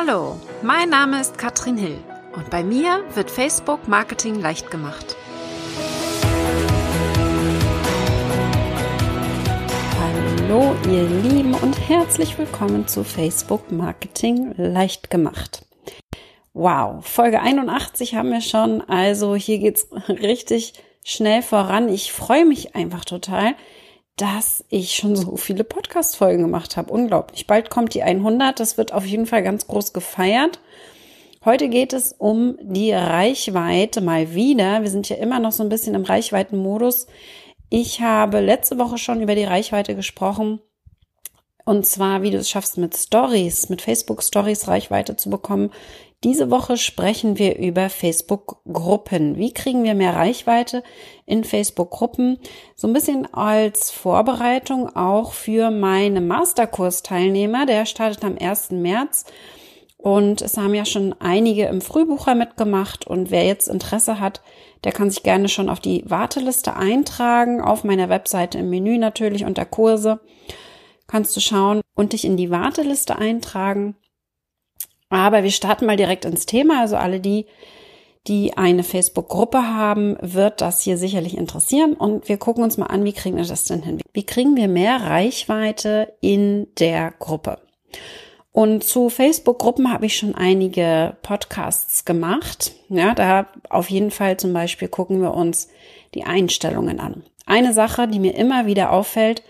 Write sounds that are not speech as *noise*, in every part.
Hallo, mein Name ist Katrin Hill und bei mir wird Facebook Marketing leicht gemacht. Hallo ihr Lieben und herzlich willkommen zu Facebook Marketing leicht gemacht. Wow, Folge 81 haben wir schon, also hier geht's *laughs* richtig schnell voran. Ich freue mich einfach total, dass ich schon so viele Podcast-Folgen gemacht habe. Unglaublich. Bald kommt die 100. Das wird auf jeden Fall ganz groß gefeiert. Heute geht es um die Reichweite mal wieder. Wir sind ja immer noch so ein bisschen im Reichweitenmodus. Ich habe letzte Woche schon über die Reichweite gesprochen. Und zwar, wie du es schaffst, mit Stories, mit Facebook Stories Reichweite zu bekommen. Diese Woche sprechen wir über Facebook-Gruppen. Wie kriegen wir mehr Reichweite in Facebook-Gruppen? So ein bisschen als Vorbereitung auch für meine Masterkurs-Teilnehmer. Der startet am 1. März. Und es haben ja schon einige im Frühbucher mitgemacht. Und wer jetzt Interesse hat, der kann sich gerne schon auf die Warteliste eintragen. Auf meiner Webseite im Menü natürlich unter Kurse kannst du schauen und dich in die Warteliste eintragen. Aber wir starten mal direkt ins Thema. Also alle die, die eine Facebook-Gruppe haben, wird das hier sicherlich interessieren. Und wir gucken uns mal an, wie kriegen wir das denn hin? Wie kriegen wir mehr Reichweite in der Gruppe? Und zu Facebook-Gruppen habe ich schon einige Podcasts gemacht. Ja, da auf jeden Fall zum Beispiel gucken wir uns die Einstellungen an. Eine Sache, die mir immer wieder auffällt,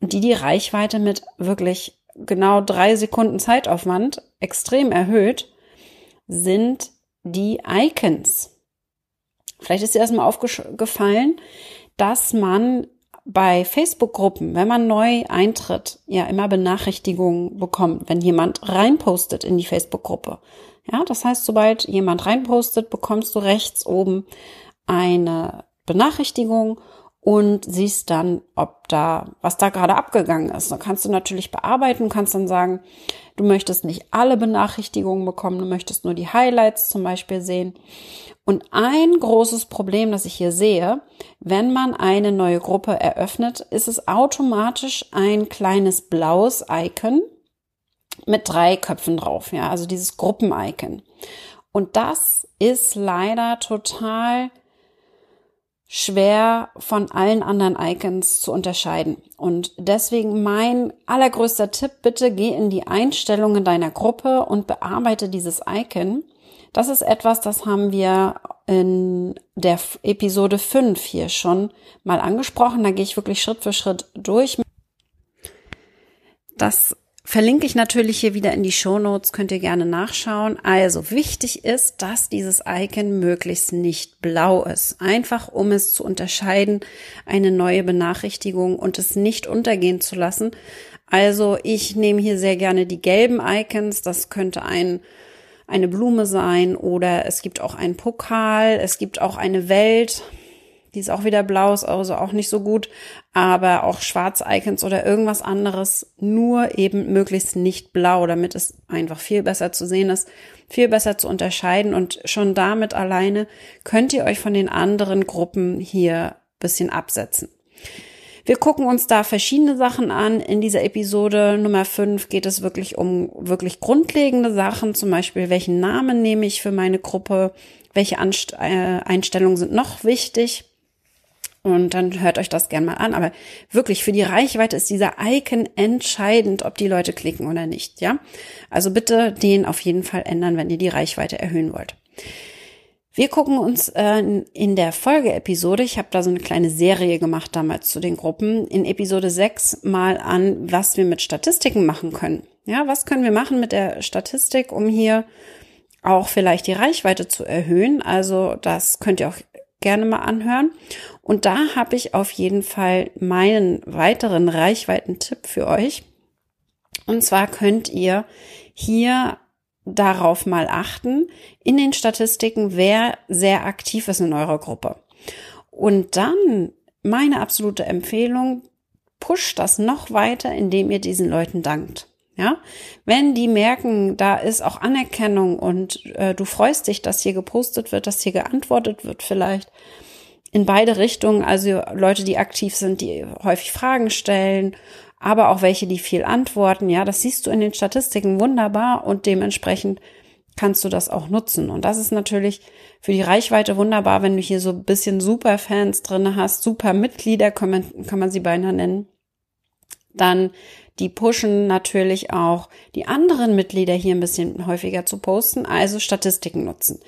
die die Reichweite mit wirklich genau drei Sekunden Zeitaufwand extrem erhöht, sind die Icons. Vielleicht ist dir erstmal aufgefallen, dass man bei Facebook-Gruppen, wenn man neu eintritt, ja immer Benachrichtigungen bekommt, wenn jemand reinpostet in die Facebook-Gruppe. Ja, das heißt, sobald jemand reinpostet, bekommst du rechts oben eine Benachrichtigung und siehst dann, ob da, was da gerade abgegangen ist. Dann kannst du natürlich bearbeiten, kannst dann sagen, du möchtest nicht alle Benachrichtigungen bekommen, du möchtest nur die Highlights zum Beispiel sehen. Und ein großes Problem, das ich hier sehe, wenn man eine neue Gruppe eröffnet, ist es automatisch ein kleines blaues Icon mit drei Köpfen drauf, ja, also dieses Gruppen-Icon. Und das ist leider total schwer von allen anderen Icons zu unterscheiden. Und deswegen mein allergrößter Tipp, bitte geh in die Einstellungen deiner Gruppe und bearbeite dieses Icon. Das ist etwas, das haben wir in der Episode 5 hier schon mal angesprochen. Da gehe ich wirklich Schritt für Schritt durch. Das Verlinke ich natürlich hier wieder in die Show Notes, könnt ihr gerne nachschauen. Also wichtig ist, dass dieses Icon möglichst nicht blau ist. Einfach um es zu unterscheiden, eine neue Benachrichtigung und es nicht untergehen zu lassen. Also ich nehme hier sehr gerne die gelben Icons. Das könnte ein eine Blume sein oder es gibt auch einen Pokal, es gibt auch eine Welt. Die ist auch wieder blau, ist also auch nicht so gut. Aber auch Schwarz-Icons oder irgendwas anderes, nur eben möglichst nicht blau, damit es einfach viel besser zu sehen ist, viel besser zu unterscheiden. Und schon damit alleine könnt ihr euch von den anderen Gruppen hier bisschen absetzen. Wir gucken uns da verschiedene Sachen an. In dieser Episode Nummer 5 geht es wirklich um wirklich grundlegende Sachen, zum Beispiel welchen Namen nehme ich für meine Gruppe, welche Anst äh, Einstellungen sind noch wichtig. Und dann hört euch das gern mal an. Aber wirklich, für die Reichweite ist dieser Icon entscheidend, ob die Leute klicken oder nicht, ja? Also bitte den auf jeden Fall ändern, wenn ihr die Reichweite erhöhen wollt. Wir gucken uns äh, in der Folgeepisode, ich habe da so eine kleine Serie gemacht damals zu den Gruppen, in Episode 6 mal an, was wir mit Statistiken machen können. Ja, was können wir machen mit der Statistik, um hier auch vielleicht die Reichweite zu erhöhen? Also das könnt ihr auch gerne mal anhören. Und da habe ich auf jeden Fall meinen weiteren Reichweiten-Tipp für euch. Und zwar könnt ihr hier darauf mal achten in den Statistiken, wer sehr aktiv ist in eurer Gruppe. Und dann meine absolute Empfehlung, pusht das noch weiter, indem ihr diesen Leuten dankt. Ja, wenn die merken, da ist auch Anerkennung und äh, du freust dich, dass hier gepostet wird, dass hier geantwortet wird, vielleicht in beide Richtungen, also Leute, die aktiv sind, die häufig Fragen stellen, aber auch welche, die viel antworten. Ja, das siehst du in den Statistiken wunderbar und dementsprechend kannst du das auch nutzen. Und das ist natürlich für die Reichweite wunderbar, wenn du hier so ein bisschen Superfans drin hast, super Mitglieder, kann man, kann man sie beinahe nennen. Dann die pushen natürlich auch die anderen Mitglieder hier ein bisschen häufiger zu posten, also Statistiken nutzen.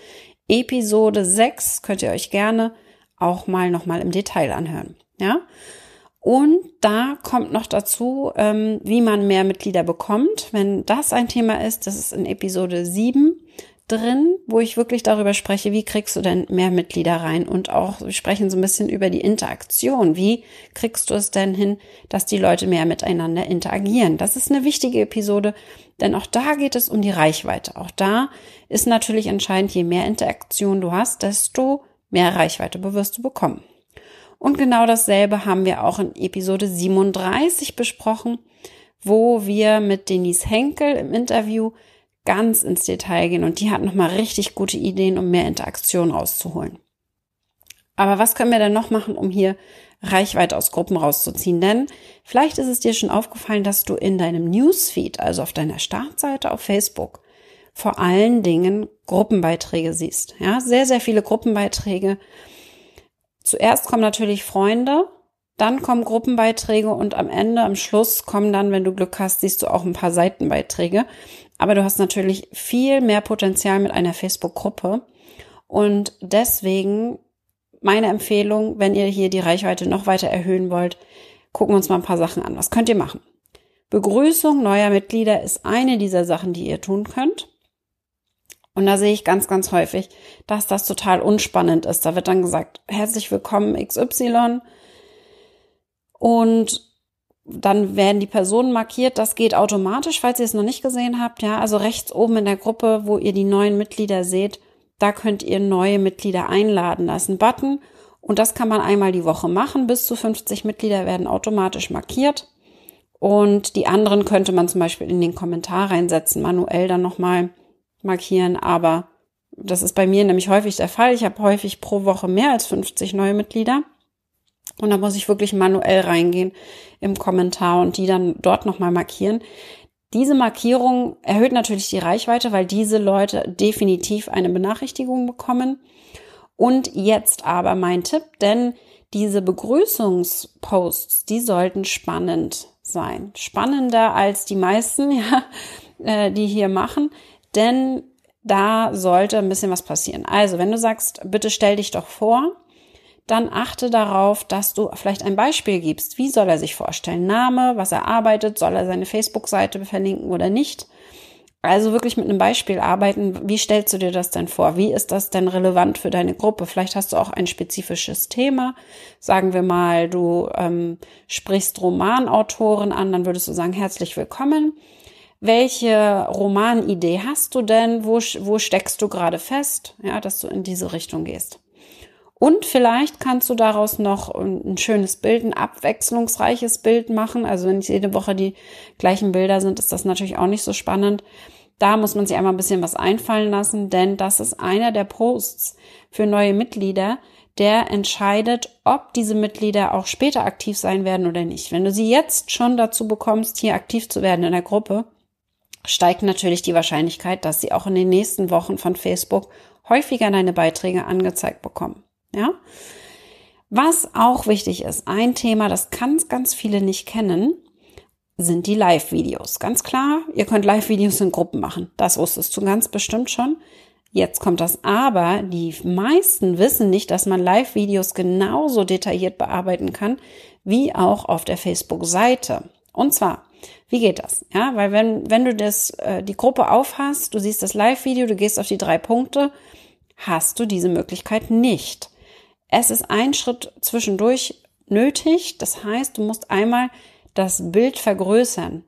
Episode 6 könnt ihr euch gerne auch mal nochmal im Detail anhören. Ja. Und da kommt noch dazu, ähm, wie man mehr Mitglieder bekommt. Wenn das ein Thema ist, das ist in Episode 7 drin, wo ich wirklich darüber spreche, wie kriegst du denn mehr Mitglieder rein und auch wir sprechen so ein bisschen über die Interaktion. Wie kriegst du es denn hin, dass die Leute mehr miteinander interagieren? Das ist eine wichtige Episode, denn auch da geht es um die Reichweite. Auch da ist natürlich entscheidend, je mehr Interaktion du hast, desto mehr Reichweite wirst du bekommen. Und genau dasselbe haben wir auch in Episode 37 besprochen, wo wir mit Denise Henkel im Interview ganz ins Detail gehen und die hat nochmal richtig gute Ideen, um mehr Interaktion rauszuholen. Aber was können wir denn noch machen, um hier Reichweite aus Gruppen rauszuziehen? Denn vielleicht ist es dir schon aufgefallen, dass du in deinem Newsfeed, also auf deiner Startseite auf Facebook, vor allen Dingen Gruppenbeiträge siehst. Ja, sehr, sehr viele Gruppenbeiträge. Zuerst kommen natürlich Freunde, dann kommen Gruppenbeiträge und am Ende, am Schluss kommen dann, wenn du Glück hast, siehst du auch ein paar Seitenbeiträge. Aber du hast natürlich viel mehr Potenzial mit einer Facebook-Gruppe. Und deswegen meine Empfehlung, wenn ihr hier die Reichweite noch weiter erhöhen wollt, gucken wir uns mal ein paar Sachen an. Was könnt ihr machen? Begrüßung neuer Mitglieder ist eine dieser Sachen, die ihr tun könnt. Und da sehe ich ganz, ganz häufig, dass das total unspannend ist. Da wird dann gesagt, herzlich willkommen XY. Und dann werden die Personen markiert. Das geht automatisch, falls ihr es noch nicht gesehen habt. Ja, also rechts oben in der Gruppe, wo ihr die neuen Mitglieder seht, da könnt ihr neue Mitglieder einladen. Da ist ein Button und das kann man einmal die Woche machen. Bis zu 50 Mitglieder werden automatisch markiert. Und die anderen könnte man zum Beispiel in den Kommentar reinsetzen, manuell dann nochmal markieren. Aber das ist bei mir nämlich häufig der Fall. Ich habe häufig pro Woche mehr als 50 neue Mitglieder. Und da muss ich wirklich manuell reingehen im Kommentar und die dann dort nochmal markieren. Diese Markierung erhöht natürlich die Reichweite, weil diese Leute definitiv eine Benachrichtigung bekommen. Und jetzt aber mein Tipp, denn diese Begrüßungsposts, die sollten spannend sein. Spannender als die meisten, *laughs* ja, äh, die hier machen, denn da sollte ein bisschen was passieren. Also, wenn du sagst, bitte stell dich doch vor, dann achte darauf, dass du vielleicht ein Beispiel gibst. Wie soll er sich vorstellen? Name, was er arbeitet, soll er seine Facebook-Seite verlinken oder nicht? Also wirklich mit einem Beispiel arbeiten. Wie stellst du dir das denn vor? Wie ist das denn relevant für deine Gruppe? Vielleicht hast du auch ein spezifisches Thema. Sagen wir mal, du ähm, sprichst Romanautoren an, dann würdest du sagen, herzlich willkommen. Welche Romanidee hast du denn? Wo, wo steckst du gerade fest? Ja, dass du in diese Richtung gehst. Und vielleicht kannst du daraus noch ein schönes Bild, ein abwechslungsreiches Bild machen. Also wenn es jede Woche die gleichen Bilder sind, ist das natürlich auch nicht so spannend. Da muss man sich einmal ein bisschen was einfallen lassen, denn das ist einer der Posts für neue Mitglieder, der entscheidet, ob diese Mitglieder auch später aktiv sein werden oder nicht. Wenn du sie jetzt schon dazu bekommst, hier aktiv zu werden in der Gruppe, steigt natürlich die Wahrscheinlichkeit, dass sie auch in den nächsten Wochen von Facebook häufiger deine Beiträge angezeigt bekommen. Ja? Was auch wichtig ist, ein Thema, das ganz, ganz viele nicht kennen, sind die Live-Videos. Ganz klar, ihr könnt Live-Videos in Gruppen machen. Das wusstest du ganz bestimmt schon. Jetzt kommt das aber. Die meisten wissen nicht, dass man Live-Videos genauso detailliert bearbeiten kann, wie auch auf der Facebook-Seite. Und zwar, wie geht das? Ja, weil wenn, wenn du das, äh, die Gruppe aufhast, du siehst das Live-Video, du gehst auf die drei Punkte, hast du diese Möglichkeit nicht. Es ist ein Schritt zwischendurch nötig. Das heißt, du musst einmal das Bild vergrößern.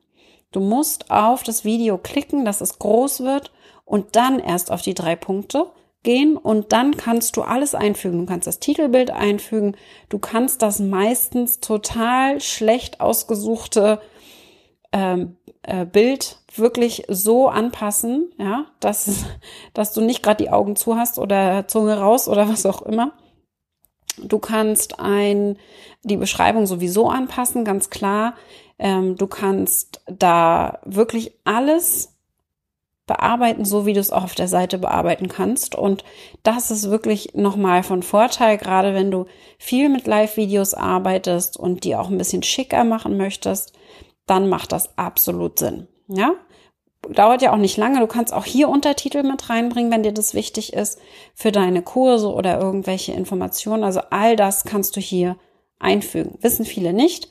Du musst auf das Video klicken, dass es groß wird und dann erst auf die drei Punkte gehen und dann kannst du alles einfügen. Du kannst das Titelbild einfügen. Du kannst das meistens total schlecht ausgesuchte ähm, äh, Bild wirklich so anpassen, ja, dass, *laughs* dass du nicht gerade die Augen zu hast oder Zunge raus oder was auch immer. Du kannst ein, die Beschreibung sowieso anpassen, ganz klar. Ähm, du kannst da wirklich alles bearbeiten, so wie du es auch auf der Seite bearbeiten kannst. Und das ist wirklich nochmal von Vorteil, gerade wenn du viel mit Live-Videos arbeitest und die auch ein bisschen schicker machen möchtest, dann macht das absolut Sinn. Ja? Dauert ja auch nicht lange. Du kannst auch hier Untertitel mit reinbringen, wenn dir das wichtig ist, für deine Kurse oder irgendwelche Informationen. Also all das kannst du hier einfügen. Wissen viele nicht.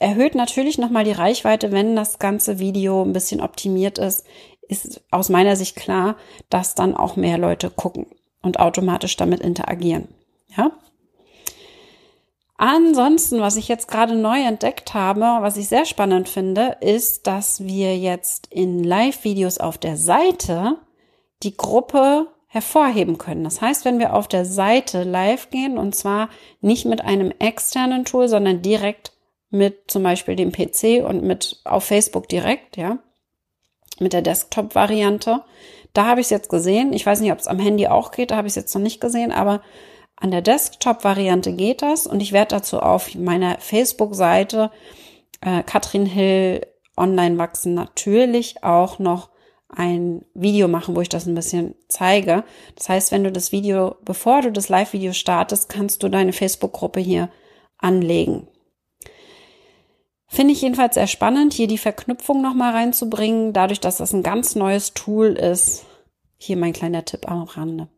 Erhöht natürlich nochmal die Reichweite, wenn das ganze Video ein bisschen optimiert ist, ist aus meiner Sicht klar, dass dann auch mehr Leute gucken und automatisch damit interagieren. Ja? Ansonsten, was ich jetzt gerade neu entdeckt habe, was ich sehr spannend finde, ist, dass wir jetzt in Live-Videos auf der Seite die Gruppe hervorheben können. Das heißt, wenn wir auf der Seite live gehen und zwar nicht mit einem externen Tool, sondern direkt mit zum Beispiel dem PC und mit auf Facebook direkt, ja, mit der Desktop-Variante. Da habe ich es jetzt gesehen. Ich weiß nicht, ob es am Handy auch geht, da habe ich es jetzt noch nicht gesehen, aber an der Desktop-Variante geht das und ich werde dazu auf meiner Facebook-Seite äh, Katrin Hill online wachsen natürlich auch noch ein Video machen, wo ich das ein bisschen zeige. Das heißt, wenn du das Video, bevor du das Live-Video startest, kannst du deine Facebook-Gruppe hier anlegen. Finde ich jedenfalls sehr spannend, hier die Verknüpfung nochmal reinzubringen, dadurch, dass das ein ganz neues Tool ist. Hier mein kleiner Tipp am Rande.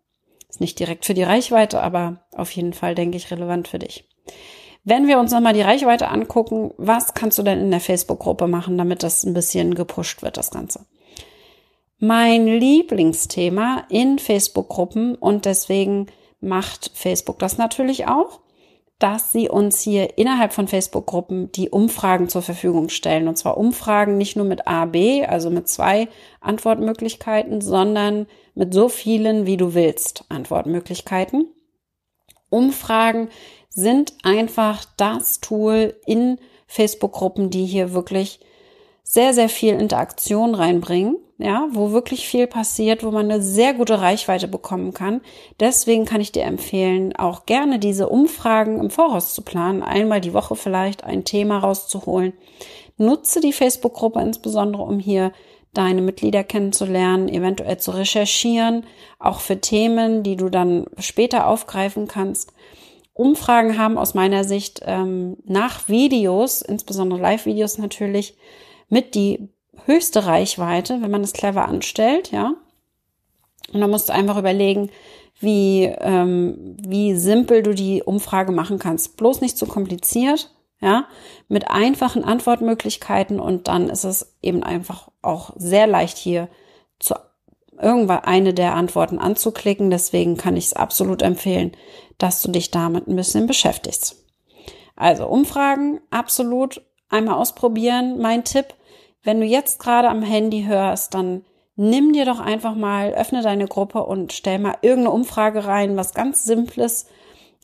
Ist nicht direkt für die Reichweite, aber auf jeden Fall, denke ich, relevant für dich. Wenn wir uns nochmal die Reichweite angucken, was kannst du denn in der Facebook-Gruppe machen, damit das ein bisschen gepusht wird, das Ganze? Mein Lieblingsthema in Facebook-Gruppen und deswegen macht Facebook das natürlich auch dass sie uns hier innerhalb von Facebook-Gruppen die Umfragen zur Verfügung stellen. Und zwar Umfragen nicht nur mit A, B, also mit zwei Antwortmöglichkeiten, sondern mit so vielen, wie du willst, Antwortmöglichkeiten. Umfragen sind einfach das Tool in Facebook-Gruppen, die hier wirklich sehr, sehr viel Interaktion reinbringen ja, wo wirklich viel passiert, wo man eine sehr gute Reichweite bekommen kann. Deswegen kann ich dir empfehlen, auch gerne diese Umfragen im Voraus zu planen, einmal die Woche vielleicht ein Thema rauszuholen. Nutze die Facebook-Gruppe insbesondere, um hier deine Mitglieder kennenzulernen, eventuell zu recherchieren, auch für Themen, die du dann später aufgreifen kannst. Umfragen haben aus meiner Sicht ähm, nach Videos, insbesondere Live-Videos natürlich, mit die höchste Reichweite, wenn man es clever anstellt, ja. Und dann musst du einfach überlegen, wie, ähm, wie simpel du die Umfrage machen kannst. Bloß nicht zu kompliziert, ja, mit einfachen Antwortmöglichkeiten und dann ist es eben einfach auch sehr leicht hier zu irgendwann eine der Antworten anzuklicken. Deswegen kann ich es absolut empfehlen, dass du dich damit ein bisschen beschäftigst. Also Umfragen absolut einmal ausprobieren. Mein Tipp, wenn du jetzt gerade am Handy hörst, dann nimm dir doch einfach mal, öffne deine Gruppe und stell mal irgendeine Umfrage rein, was ganz Simples,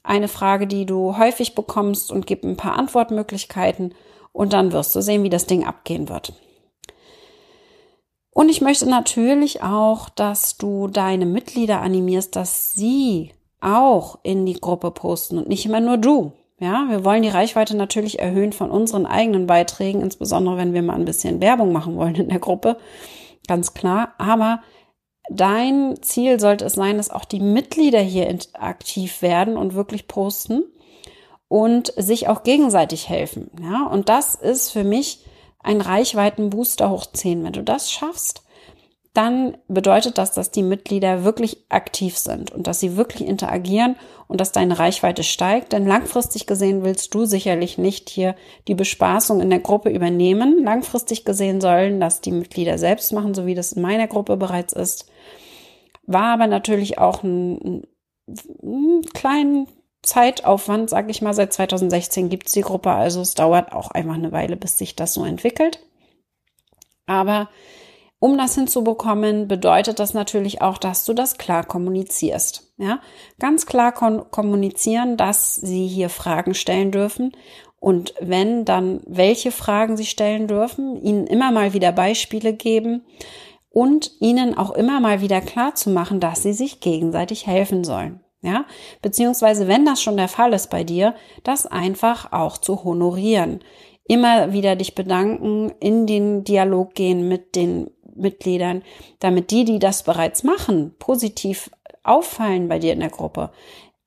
eine Frage, die du häufig bekommst und gib ein paar Antwortmöglichkeiten und dann wirst du sehen, wie das Ding abgehen wird. Und ich möchte natürlich auch, dass du deine Mitglieder animierst, dass sie auch in die Gruppe posten und nicht immer nur du. Ja, wir wollen die Reichweite natürlich erhöhen von unseren eigenen Beiträgen, insbesondere wenn wir mal ein bisschen Werbung machen wollen in der Gruppe. Ganz klar. Aber dein Ziel sollte es sein, dass auch die Mitglieder hier aktiv werden und wirklich posten und sich auch gegenseitig helfen. Ja, und das ist für mich ein Reichweitenbooster hoch 10. Wenn du das schaffst, dann bedeutet das, dass die Mitglieder wirklich aktiv sind und dass sie wirklich interagieren und dass deine Reichweite steigt. Denn langfristig gesehen willst du sicherlich nicht hier die Bespaßung in der Gruppe übernehmen. Langfristig gesehen sollen das die Mitglieder selbst machen, so wie das in meiner Gruppe bereits ist. War aber natürlich auch ein, ein kleinen Zeitaufwand, sage ich mal. Seit 2016 gibt es die Gruppe, also es dauert auch einfach eine Weile, bis sich das so entwickelt. Aber um das hinzubekommen, bedeutet das natürlich auch, dass du das klar kommunizierst. Ja, ganz klar kommunizieren, dass sie hier Fragen stellen dürfen und wenn, dann welche Fragen sie stellen dürfen, ihnen immer mal wieder Beispiele geben und ihnen auch immer mal wieder klar zu machen, dass sie sich gegenseitig helfen sollen. Ja, beziehungsweise wenn das schon der Fall ist bei dir, das einfach auch zu honorieren immer wieder dich bedanken, in den Dialog gehen mit den Mitgliedern, damit die, die das bereits machen, positiv auffallen bei dir in der Gruppe,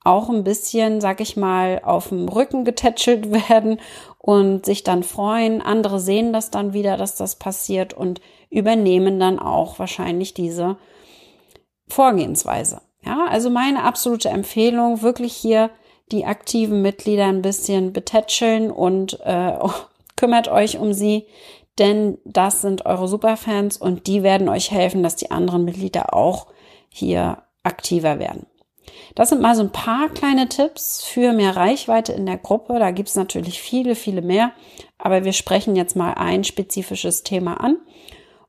auch ein bisschen, sag ich mal, auf dem Rücken getätschelt *laughs* werden und sich dann freuen. Andere sehen das dann wieder, dass das passiert und übernehmen dann auch wahrscheinlich diese Vorgehensweise. Ja, also meine absolute Empfehlung, wirklich hier die aktiven Mitglieder ein bisschen betätscheln und äh, *laughs* kümmert euch um sie, denn das sind eure Superfans und die werden euch helfen, dass die anderen Mitglieder auch hier aktiver werden. Das sind mal so ein paar kleine Tipps für mehr Reichweite in der Gruppe. Da gibt es natürlich viele, viele mehr, aber wir sprechen jetzt mal ein spezifisches Thema an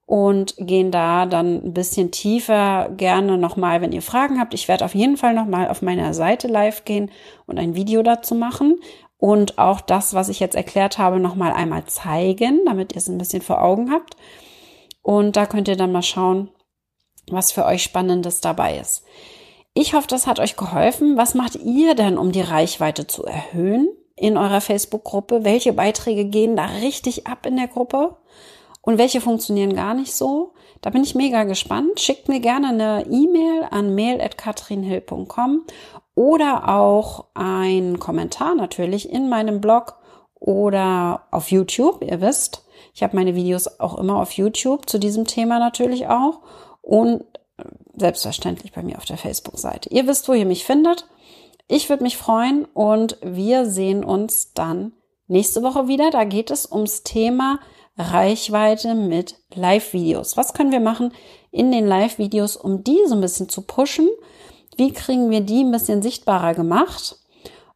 und gehen da dann ein bisschen tiefer gerne nochmal, wenn ihr Fragen habt. Ich werde auf jeden Fall nochmal auf meiner Seite live gehen und ein Video dazu machen und auch das, was ich jetzt erklärt habe, nochmal einmal zeigen, damit ihr es ein bisschen vor Augen habt. Und da könnt ihr dann mal schauen, was für euch Spannendes dabei ist. Ich hoffe, das hat euch geholfen. Was macht ihr denn, um die Reichweite zu erhöhen in eurer Facebook-Gruppe? Welche Beiträge gehen da richtig ab in der Gruppe? Und welche funktionieren gar nicht so? Da bin ich mega gespannt. Schickt mir gerne eine E-Mail an mail.katrinhill.com oder auch einen Kommentar natürlich in meinem Blog oder auf YouTube. Ihr wisst, ich habe meine Videos auch immer auf YouTube zu diesem Thema natürlich auch und selbstverständlich bei mir auf der Facebook-Seite. Ihr wisst, wo ihr mich findet. Ich würde mich freuen und wir sehen uns dann nächste Woche wieder. Da geht es ums Thema Reichweite mit Live-Videos. Was können wir machen in den Live-Videos, um die so ein bisschen zu pushen? Wie kriegen wir die ein bisschen sichtbarer gemacht?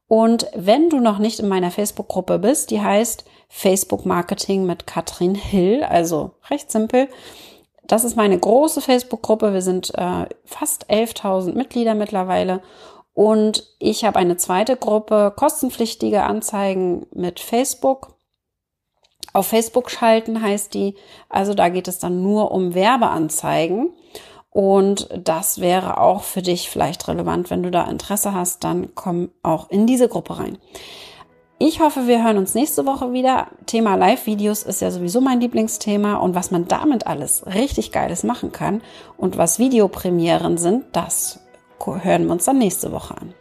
Und wenn du noch nicht in meiner Facebook-Gruppe bist, die heißt Facebook Marketing mit Katrin Hill, also recht simpel. Das ist meine große Facebook-Gruppe. Wir sind äh, fast 11.000 Mitglieder mittlerweile. Und ich habe eine zweite Gruppe, kostenpflichtige Anzeigen mit Facebook auf Facebook schalten heißt die. Also da geht es dann nur um Werbeanzeigen. Und das wäre auch für dich vielleicht relevant. Wenn du da Interesse hast, dann komm auch in diese Gruppe rein. Ich hoffe, wir hören uns nächste Woche wieder. Thema Live-Videos ist ja sowieso mein Lieblingsthema und was man damit alles richtig Geiles machen kann und was Videopremieren sind, das hören wir uns dann nächste Woche an.